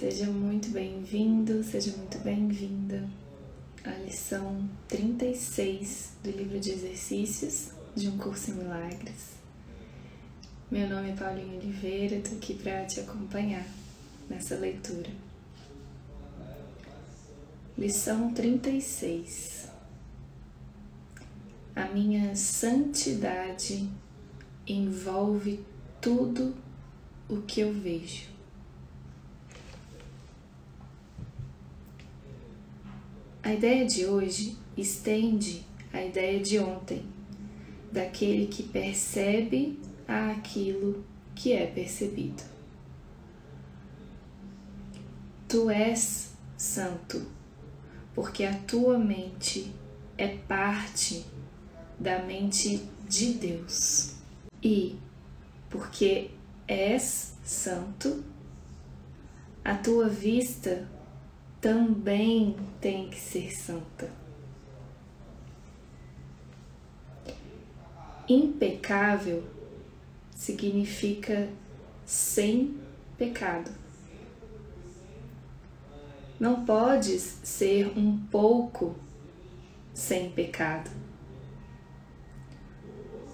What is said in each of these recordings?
Seja muito bem-vindo, seja muito bem-vinda à lição 36 do livro de exercícios de um curso em milagres. Meu nome é Paulinho Oliveira, estou aqui para te acompanhar nessa leitura. Lição 36 A minha santidade envolve tudo o que eu vejo. A ideia de hoje estende a ideia de ontem, daquele que percebe aquilo que é percebido. Tu és santo, porque a tua mente é parte da mente de Deus. E porque és santo, a tua vista também tem que ser santa. Impecável significa sem pecado. Não podes ser um pouco sem pecado.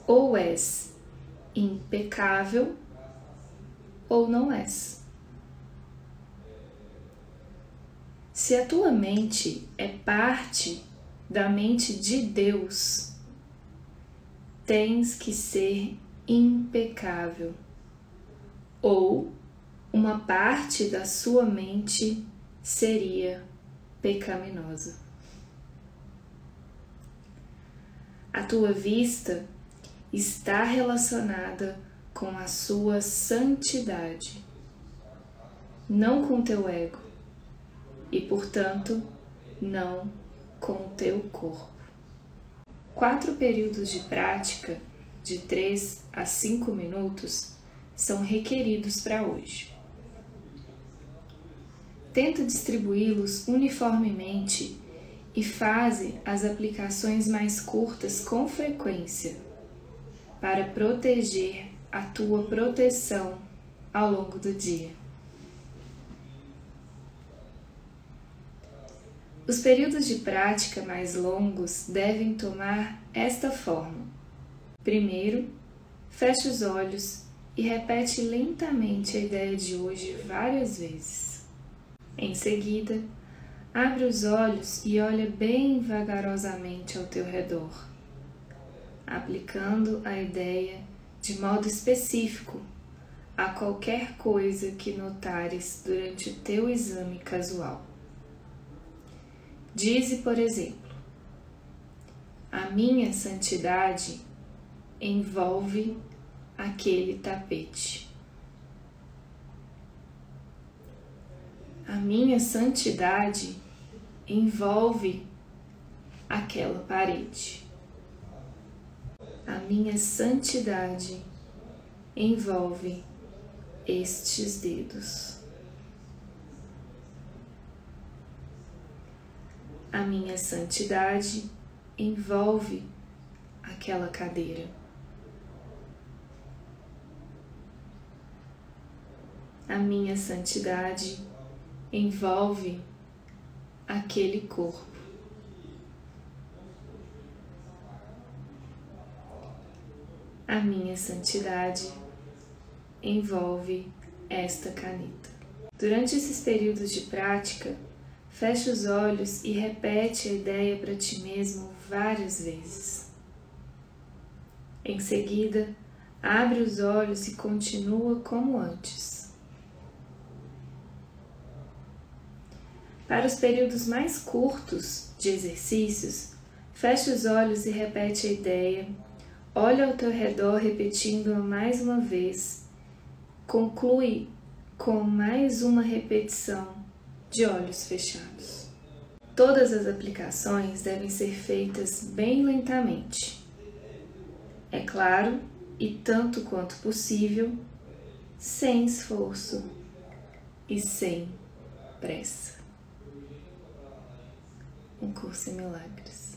Ou és impecável ou não és. Se a tua mente é parte da mente de Deus, tens que ser impecável, ou uma parte da sua mente seria pecaminosa. A tua vista está relacionada com a sua santidade, não com teu ego e, portanto, não com o teu corpo. Quatro períodos de prática, de 3 a 5 minutos, são requeridos para hoje. Tenta distribuí-los uniformemente e faze as aplicações mais curtas com frequência para proteger a tua proteção ao longo do dia. Os períodos de prática mais longos devem tomar esta forma. Primeiro, feche os olhos e repete lentamente a ideia de hoje várias vezes. Em seguida, abre os olhos e olha bem vagarosamente ao teu redor, aplicando a ideia de modo específico a qualquer coisa que notares durante o teu exame casual. Dize, por exemplo, a minha santidade envolve aquele tapete. A minha santidade envolve aquela parede. A minha santidade envolve estes dedos. A minha santidade envolve aquela cadeira. A minha santidade envolve aquele corpo. A minha santidade envolve esta caneta. Durante esses períodos de prática, feche os olhos e repete a ideia para ti mesmo várias vezes. Em seguida, abre os olhos e continua como antes. Para os períodos mais curtos de exercícios, feche os olhos e repete a ideia Olha ao teu redor repetindo mais uma vez. Conclui com mais uma repetição de olhos fechados. Todas as aplicações devem ser feitas bem lentamente. É claro, e tanto quanto possível, sem esforço e sem pressa. Um curso em milagres.